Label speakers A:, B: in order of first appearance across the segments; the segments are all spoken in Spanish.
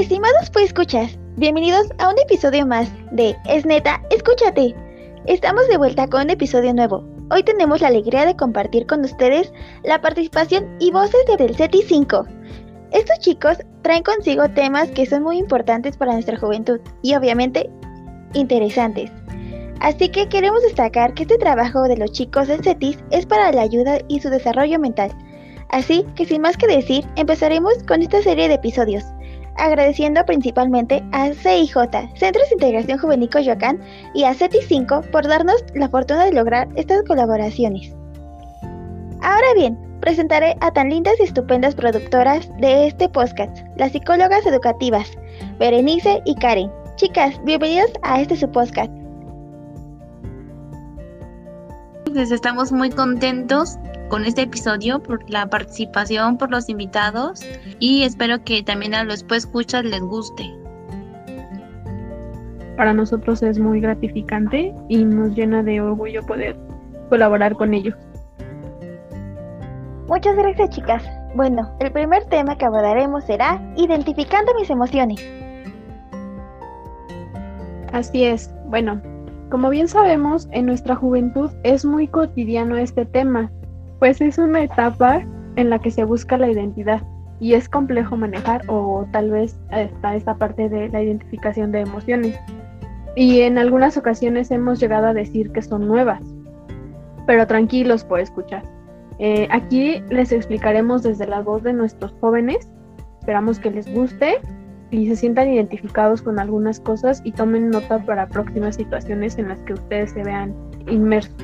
A: Estimados pues escuchas, bienvenidos a un episodio más de Es neta, escúchate. Estamos de vuelta con un episodio nuevo. Hoy tenemos la alegría de compartir con ustedes la participación y voces de Del CETI 5. Estos chicos traen consigo temas que son muy importantes para nuestra juventud y obviamente interesantes. Así que queremos destacar que este trabajo de los chicos del CETIS es para la ayuda y su desarrollo mental. Así que sin más que decir, empezaremos con esta serie de episodios, agradeciendo principalmente a CIJ, Centros de Integración Juvenil Coyoacán, y a CETIS 5 por darnos la fortuna de lograr estas colaboraciones. Ahora bien, presentaré a tan lindas y estupendas productoras de este podcast, las psicólogas educativas, Berenice y Karen. Chicas, bienvenidas a este su.
B: Pues estamos muy contentos con este episodio por la participación, por los invitados y espero que también a los pues escuchas les guste.
C: Para nosotros es muy gratificante y nos llena de orgullo poder colaborar con ellos.
A: Muchas gracias chicas. Bueno, el primer tema que abordaremos será identificando mis emociones.
C: Así es. Bueno, como bien sabemos, en nuestra juventud es muy cotidiano este tema, pues es una etapa en la que se busca la identidad y es complejo manejar o tal vez está esta parte de la identificación de emociones. Y en algunas ocasiones hemos llegado a decir que son nuevas, pero tranquilos por escuchar. Eh, aquí les explicaremos desde la voz de nuestros jóvenes, esperamos que les guste y se sientan identificados con algunas cosas y tomen nota para próximas situaciones en las que ustedes se vean inmersos.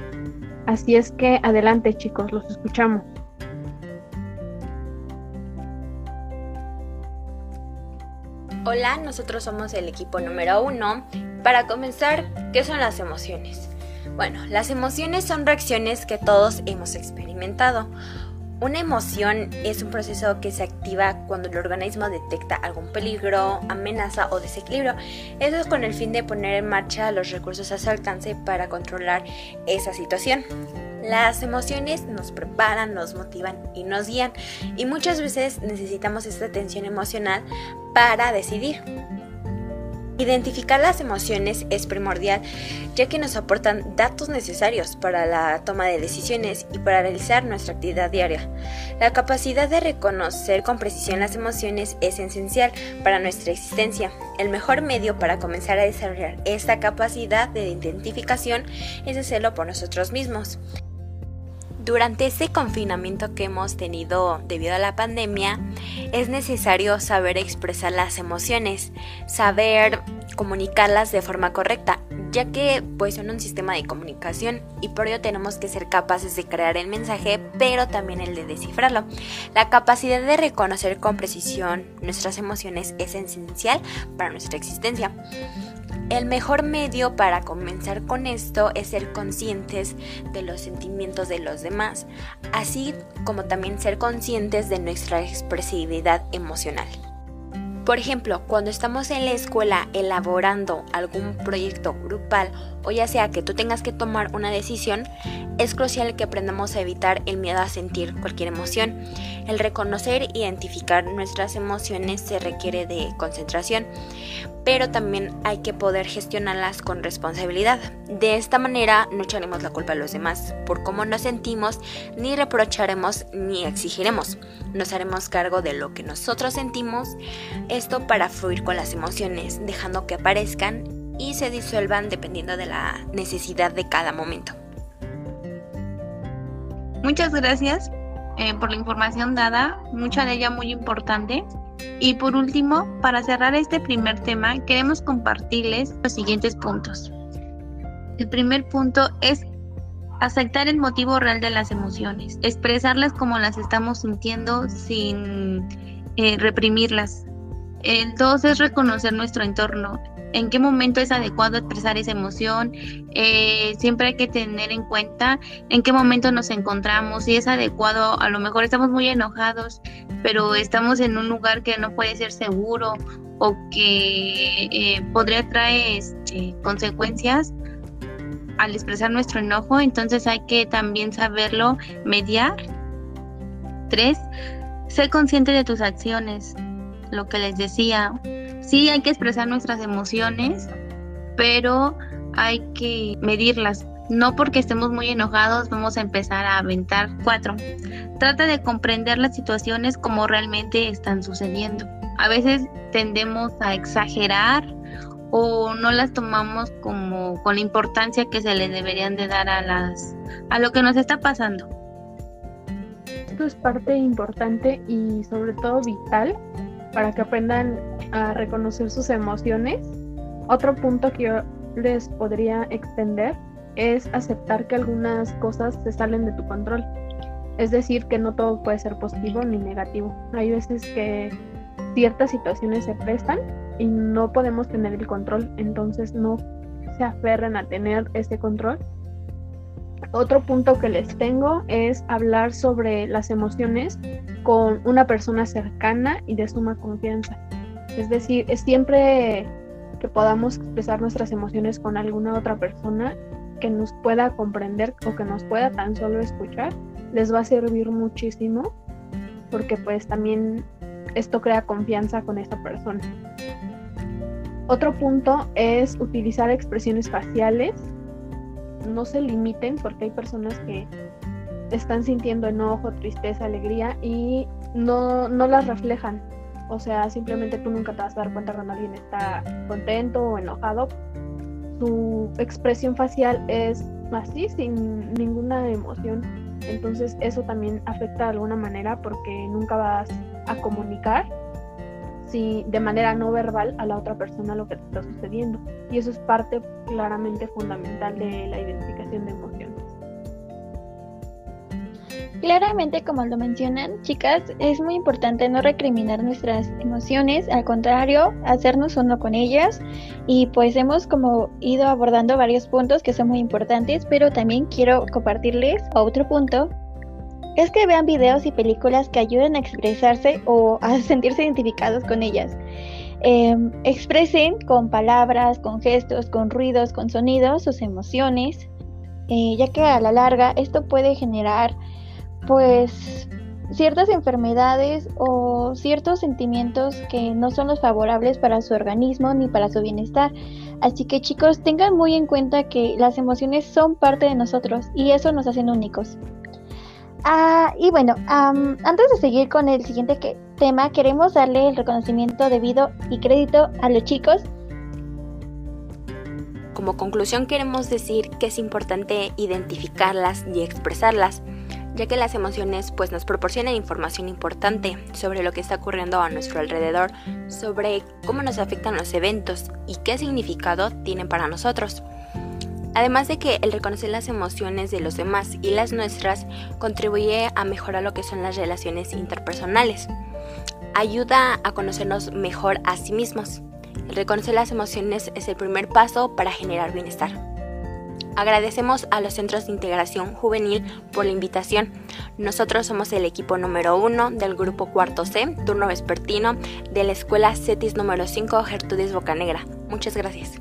C: Así es que adelante chicos, los escuchamos.
D: Hola, nosotros somos el equipo número uno. Para comenzar, ¿qué son las emociones? Bueno, las emociones son reacciones que todos hemos experimentado. Una emoción es un proceso que se activa cuando el organismo detecta algún peligro, amenaza o desequilibrio. Eso es con el fin de poner en marcha los recursos a su alcance para controlar esa situación. Las emociones nos preparan, nos motivan y nos guían y muchas veces necesitamos esta atención emocional para decidir. Identificar las emociones es primordial ya que nos aportan datos necesarios para la toma de decisiones y para realizar nuestra actividad diaria. La capacidad de reconocer con precisión las emociones es esencial para nuestra existencia. El mejor medio para comenzar a desarrollar esta capacidad de identificación es hacerlo por nosotros mismos. Durante este confinamiento que hemos tenido debido a la pandemia, es necesario saber expresar las emociones, saber comunicarlas de forma correcta, ya que pues son un sistema de comunicación y por ello tenemos que ser capaces de crear el mensaje, pero también el de descifrarlo. La capacidad de reconocer con precisión nuestras emociones es esencial para nuestra existencia. El mejor medio para comenzar con esto es ser conscientes de los sentimientos de los demás, así como también ser conscientes de nuestra expresividad emocional. Por ejemplo, cuando estamos en la escuela elaborando algún proyecto grupal o ya sea que tú tengas que tomar una decisión, es crucial que aprendamos a evitar el miedo a sentir cualquier emoción. El reconocer e identificar nuestras emociones se requiere de concentración, pero también hay que poder gestionarlas con responsabilidad. De esta manera no echaremos la culpa a los demás por cómo nos sentimos, ni reprocharemos ni exigiremos. Nos haremos cargo de lo que nosotros sentimos, esto para fluir con las emociones, dejando que aparezcan y se disuelvan dependiendo de la necesidad de cada momento.
B: Muchas gracias eh, por la información dada, mucha de ella muy importante. Y por último, para cerrar este primer tema, queremos compartirles los siguientes puntos. El primer punto es aceptar el motivo real de las emociones, expresarlas como las estamos sintiendo sin eh, reprimirlas. El dos es reconocer nuestro entorno, en qué momento es adecuado expresar esa emoción. Eh, siempre hay que tener en cuenta en qué momento nos encontramos, si es adecuado, a lo mejor estamos muy enojados, pero estamos en un lugar que no puede ser seguro o que eh, podría traer este, consecuencias al expresar nuestro enojo, entonces hay que también saberlo mediar. Tres, ser consciente de tus acciones, lo que les decía, Sí, hay que expresar nuestras emociones, pero hay que medirlas. No porque estemos muy enojados vamos a empezar a aventar cuatro. Trata de comprender las situaciones como realmente están sucediendo. A veces tendemos a exagerar o no las tomamos como con la importancia que se le deberían de dar a las a lo que nos está pasando.
C: Esto es parte importante y sobre todo vital para que aprendan a reconocer sus emociones. Otro punto que yo les podría extender es aceptar que algunas cosas se salen de tu control. Es decir, que no todo puede ser positivo ni negativo. Hay veces que ciertas situaciones se prestan y no podemos tener el control, entonces no se aferren a tener ese control. Otro punto que les tengo es hablar sobre las emociones con una persona cercana y de suma confianza. Es decir, es siempre que podamos expresar nuestras emociones con alguna otra persona que nos pueda comprender o que nos pueda tan solo escuchar, les va a servir muchísimo porque pues también esto crea confianza con esta persona. Otro punto es utilizar expresiones faciales. No se limiten porque hay personas que están sintiendo enojo, tristeza, alegría y no, no las reflejan. O sea, simplemente tú nunca te vas a dar cuenta cuando alguien está contento o enojado. Su expresión facial es así, sin ninguna emoción. Entonces eso también afecta de alguna manera porque nunca vas a comunicar si de manera no verbal a la otra persona lo que te está sucediendo. Y eso es parte claramente fundamental de la identificación de emociones.
A: Claramente, como lo mencionan, chicas, es muy importante no recriminar nuestras emociones, al contrario, hacernos uno con ellas. Y pues hemos como ido abordando varios puntos que son muy importantes, pero también quiero compartirles otro punto es que vean videos y películas que ayuden a expresarse o a sentirse identificados con ellas. Em, expresen con palabras, con gestos, con ruidos, con sonidos sus emociones, eh, ya que a la larga esto puede generar pues ciertas enfermedades o ciertos sentimientos que no son los favorables para su organismo ni para su bienestar. Así que chicos, tengan muy en cuenta que las emociones son parte de nosotros y eso nos hacen únicos. Ah, y bueno, antes de seguir con el siguiente tema, queremos darle el reconocimiento debido y crédito a los chicos.
D: Como conclusión queremos decir que es importante identificarlas y expresarlas, ya que las emociones pues nos proporcionan información importante sobre lo que está ocurriendo a nuestro alrededor, sobre cómo nos afectan los eventos y qué significado tienen para nosotros. Además de que el reconocer las emociones de los demás y las nuestras contribuye a mejorar lo que son las relaciones interpersonales. Ayuda a conocernos mejor a sí mismos. El reconocer las emociones es el primer paso para generar bienestar. Agradecemos a los Centros de Integración Juvenil por la invitación. Nosotros somos el equipo número uno del grupo cuarto C, turno vespertino, de la escuela CETIS número 5 Gertrudis Bocanegra. Muchas gracias.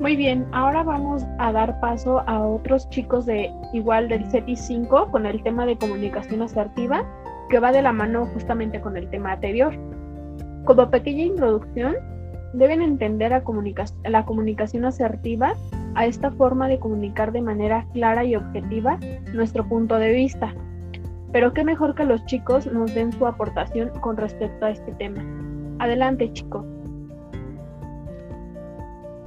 C: Muy bien, ahora vamos a dar paso a otros chicos de igual del CETI 5 con el tema de comunicación asertiva, que va de la mano justamente con el tema anterior. Como pequeña introducción, deben entender a la comunicación asertiva a esta forma de comunicar de manera clara y objetiva nuestro punto de vista. Pero qué mejor que los chicos nos den su aportación con respecto a este tema. Adelante chicos.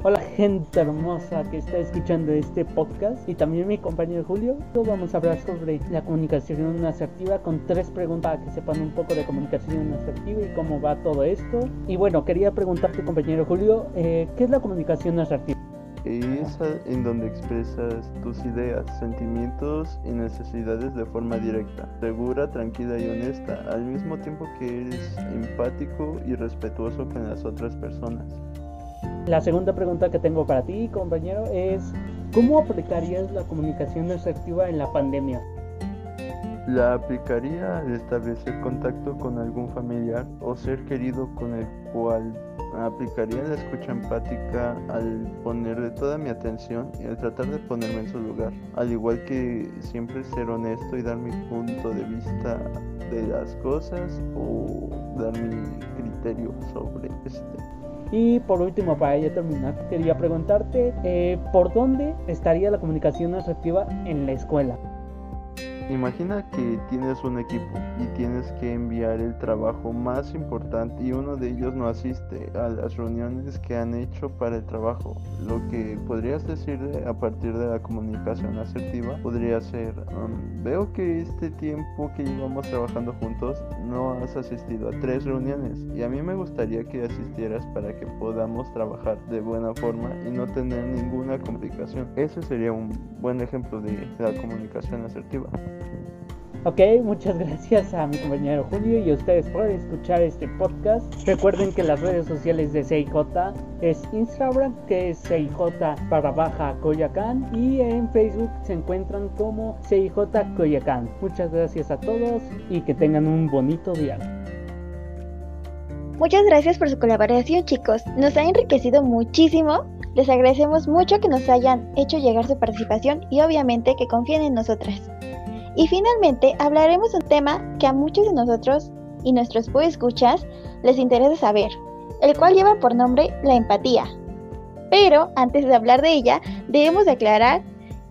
E: Hola gente hermosa que está escuchando este podcast y también mi compañero Julio. Vamos a hablar sobre la comunicación asertiva con tres preguntas para que sepan un poco de comunicación asertiva y cómo va todo esto. Y bueno, quería preguntarte compañero Julio, eh, ¿qué es la comunicación asertiva?
F: Es en donde expresas tus ideas, sentimientos y necesidades de forma directa, segura, tranquila y honesta, al mismo tiempo que eres empático y respetuoso con las otras personas.
E: La segunda pregunta que tengo para ti, compañero, es ¿cómo aplicarías la comunicación asertiva en la pandemia?
F: La aplicaría al establecer contacto con algún familiar o ser querido con el cual aplicaría la escucha empática al ponerle toda mi atención y al tratar de ponerme en su lugar, al igual que siempre ser honesto y dar mi punto de vista de las cosas o dar mi criterio sobre este.
E: Y por último, para ya terminar, quería preguntarte, eh, ¿por dónde estaría la comunicación asertiva en la escuela?
F: Imagina que tienes un equipo y tienes que enviar el trabajo más importante y uno de ellos no asiste a las reuniones que han hecho para el trabajo. Lo que podrías decirle a partir de la comunicación asertiva podría ser, um, veo que este tiempo que llevamos trabajando juntos no has asistido a tres reuniones y a mí me gustaría que asistieras para que podamos trabajar de buena forma y no tener ninguna complicación. Ese sería un buen ejemplo de la comunicación asertiva.
E: Ok, muchas gracias a mi compañero Julio y a ustedes por escuchar este podcast. Recuerden que las redes sociales de CIJ es Instagram, que es CIJ para baja Coyacán, y en Facebook se encuentran como CIJ Coyacán. Muchas gracias a todos y que tengan un bonito día.
A: Muchas gracias por su colaboración chicos, nos ha enriquecido muchísimo. Les agradecemos mucho que nos hayan hecho llegar su participación y obviamente que confíen en nosotras. Y finalmente hablaremos un tema que a muchos de nosotros y nuestros escuchas les interesa saber, el cual lleva por nombre la empatía. Pero antes de hablar de ella, debemos aclarar,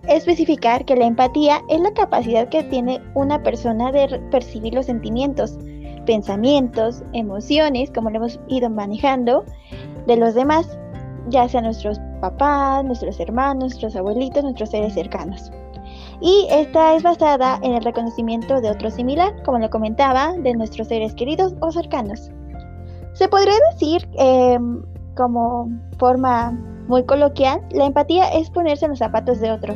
A: especificar que la empatía es la capacidad que tiene una persona de percibir los sentimientos, pensamientos, emociones, como lo hemos ido manejando, de los demás, ya sean nuestros papás, nuestros hermanos, nuestros abuelitos, nuestros seres cercanos y esta es basada en el reconocimiento de otro similar, como lo comentaba, de nuestros seres queridos o cercanos. Se podría decir, em, como forma muy coloquial, la empatía es ponerse en los zapatos de otro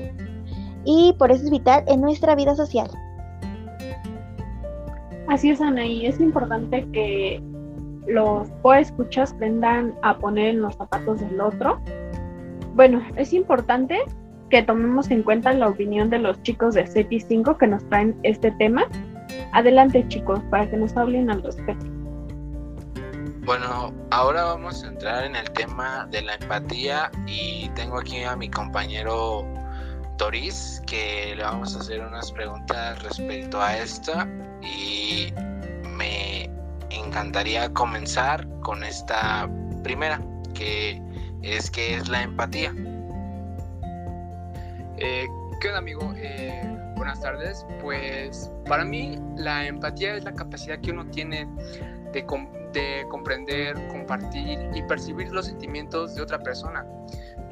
A: y por eso es vital en nuestra vida social.
C: Así es, Ana, y es importante que los escuchas aprendan a poner en los zapatos del otro. Bueno, es importante que tomemos en cuenta la opinión de los chicos de CETI 5 que nos traen este tema. Adelante chicos, para que nos hablen al respecto.
G: Bueno, ahora vamos a entrar en el tema de la empatía y tengo aquí a mi compañero Doris que le vamos a hacer unas preguntas respecto a esta y me encantaría comenzar con esta primera que es que es la empatía.
H: Eh, ¿Qué onda, amigo? Eh, buenas tardes. Pues para mí la empatía es la capacidad que uno tiene de, de comprender, compartir y percibir los sentimientos de otra persona,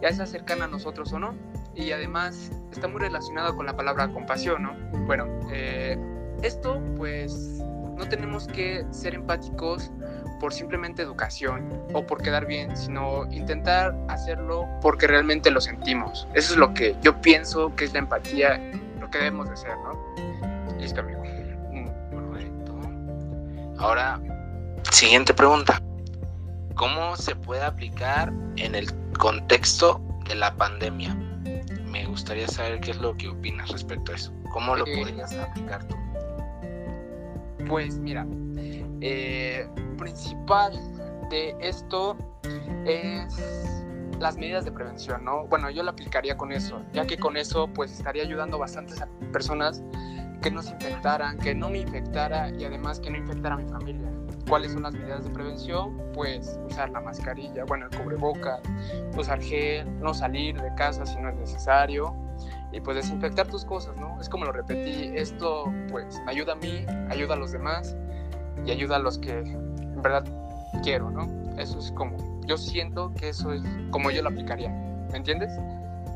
H: ya sea cercana a nosotros o no. Y además está muy relacionado con la palabra compasión, ¿no? Bueno, eh, esto pues no tenemos que ser empáticos por simplemente educación o por quedar bien, sino intentar hacerlo porque realmente lo sentimos. Eso es lo que yo pienso que es la empatía, lo que debemos de ser, ¿no? Listo, amigo.
G: Correcto. Ahora, siguiente pregunta. ¿Cómo se puede aplicar en el contexto de la pandemia? Me gustaría saber qué es lo que opinas respecto a eso. ¿Cómo lo podrías aplicar tú?
H: Pues mira, eh, principal de esto es las medidas de prevención, ¿no? Bueno, yo lo aplicaría con eso, ya que con eso pues estaría ayudando bastantes a personas que no se infectaran, que no me infectara y además que no infectara a mi familia. ¿Cuáles son las medidas de prevención? Pues usar la mascarilla, bueno, el cubreboca, usar gel, no salir de casa si no es necesario y pues desinfectar tus cosas, ¿no? Es como lo repetí, esto pues me ayuda a mí, ayuda a los demás y ayuda a los que en verdad quiero, ¿no? Eso es como, yo siento que eso es como yo lo aplicaría, ¿me entiendes?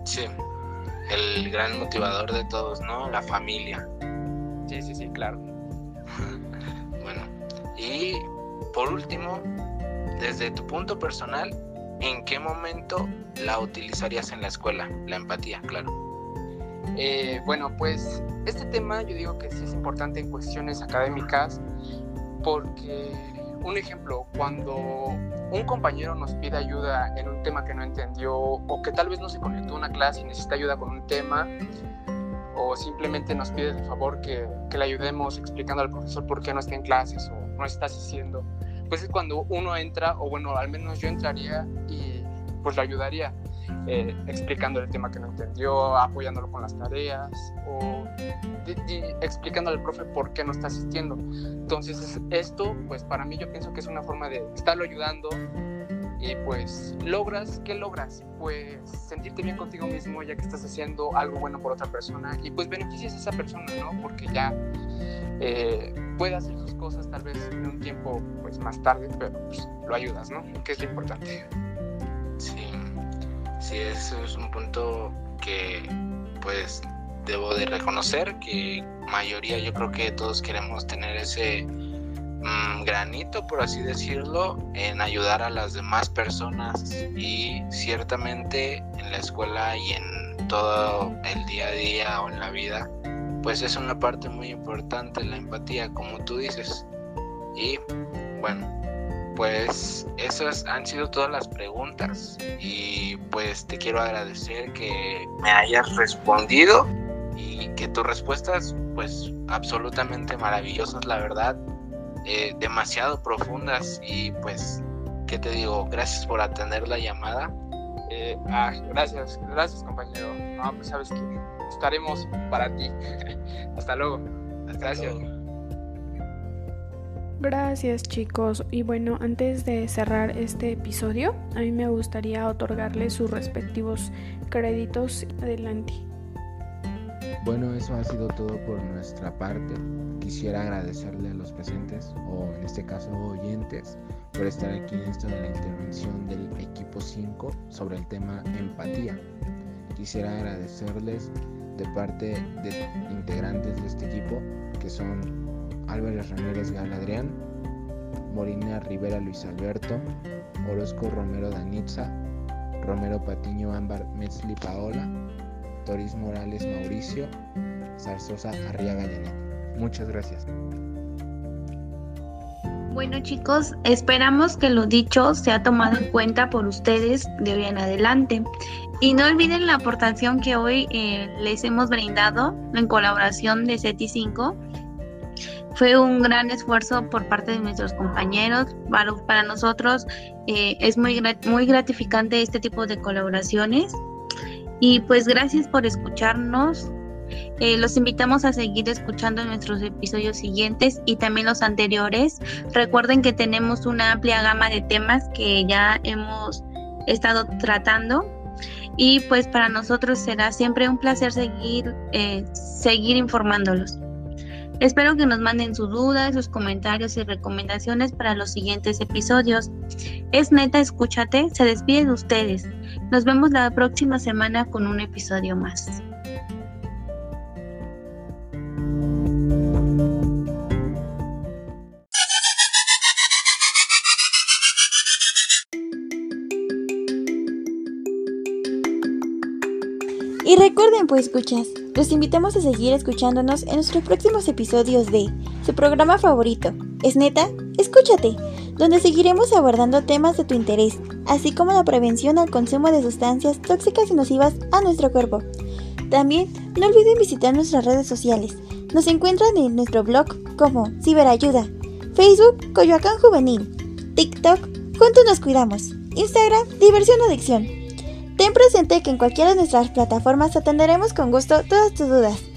G: Sí, el gran motivador de todos, ¿no? La familia.
H: Sí, sí, sí, claro.
G: bueno, y por último, desde tu punto personal, ¿en qué momento la utilizarías en la escuela? La empatía, claro.
H: Eh, bueno, pues este tema yo digo que sí es importante en cuestiones académicas porque, un ejemplo, cuando un compañero nos pide ayuda en un tema que no entendió o que tal vez no se conectó a una clase y necesita ayuda con un tema, o simplemente nos pide el favor que, que, le ayudemos explicando al profesor por qué no está en clases o no está asistiendo, pues es cuando uno entra, o bueno, al menos yo entraría y pues lo ayudaría. Eh, explicando el tema que no entendió, apoyándolo con las tareas o explicándole al profe por qué no está asistiendo. Entonces esto, pues para mí yo pienso que es una forma de estarlo ayudando y pues logras, ¿qué logras? Pues sentirte bien contigo mismo ya que estás haciendo algo bueno por otra persona y pues beneficias a esa persona, ¿no? Porque ya eh, puede hacer sus cosas tal vez en un tiempo pues más tarde, pero pues, lo ayudas, ¿no? Que es lo importante.
G: Sí, sí, eso es un punto que pues debo de reconocer que mayoría yo creo que todos queremos tener ese Mm, granito, por así decirlo, en ayudar a las demás personas y ciertamente en la escuela y en todo el día a día o en la vida, pues es una parte muy importante la empatía, como tú dices. Y bueno, pues esas han sido todas las preguntas y pues te quiero agradecer que me hayas respondido y que tus respuestas pues absolutamente maravillosas la verdad eh, demasiado profundas y pues, ¿qué te digo? Gracias por atender la llamada.
H: Eh, ah, gracias, gracias compañero. No, pues sabes que estaremos para ti. Hasta luego. gracias.
C: Gracias chicos. Y bueno, antes de cerrar este episodio, a mí me gustaría otorgarles sus respectivos créditos. Adelante.
I: Bueno, eso ha sido todo por nuestra parte. Quisiera agradecerle a los presentes, o en este caso oyentes, por estar aquí en esto de la intervención del equipo 5 sobre el tema empatía. Quisiera agradecerles de parte de integrantes de este equipo, que son Álvarez Ramírez Galadrián, Morina Rivera Luis Alberto, Orozco Romero Danitza, Romero Patiño Ámbar Metzli Paola, Toris Morales Mauricio, Zarzosa Arriaga Yanet. Muchas gracias.
B: Bueno chicos, esperamos que lo dicho sea tomado en cuenta por ustedes de hoy en adelante. Y no olviden la aportación que hoy eh, les hemos brindado en colaboración de CETI 5. Fue un gran esfuerzo por parte de nuestros compañeros. Para, para nosotros eh, es muy, muy gratificante este tipo de colaboraciones y pues gracias por escucharnos. Eh, los invitamos a seguir escuchando nuestros episodios siguientes y también los anteriores. Recuerden que tenemos una amplia gama de temas que ya hemos estado tratando y pues para nosotros será siempre un placer seguir, eh, seguir informándolos. Espero que nos manden sus dudas, sus comentarios y recomendaciones para los siguientes episodios. Es neta, escúchate, se despide de ustedes. Nos vemos la próxima semana con un episodio más.
A: Recuerden, pues escuchas, los invitamos a seguir escuchándonos en nuestros próximos episodios de su programa favorito. Es neta, escúchate, donde seguiremos abordando temas de tu interés, así como la prevención al consumo de sustancias tóxicas y nocivas a nuestro cuerpo. También no olviden visitar nuestras redes sociales. Nos encuentran en nuestro blog como Ciberayuda, Facebook Coyoacán Juvenil, TikTok Juntos nos cuidamos, Instagram Diversión Adicción. Ten presente que en cualquiera de nuestras plataformas atenderemos con gusto todas tus dudas.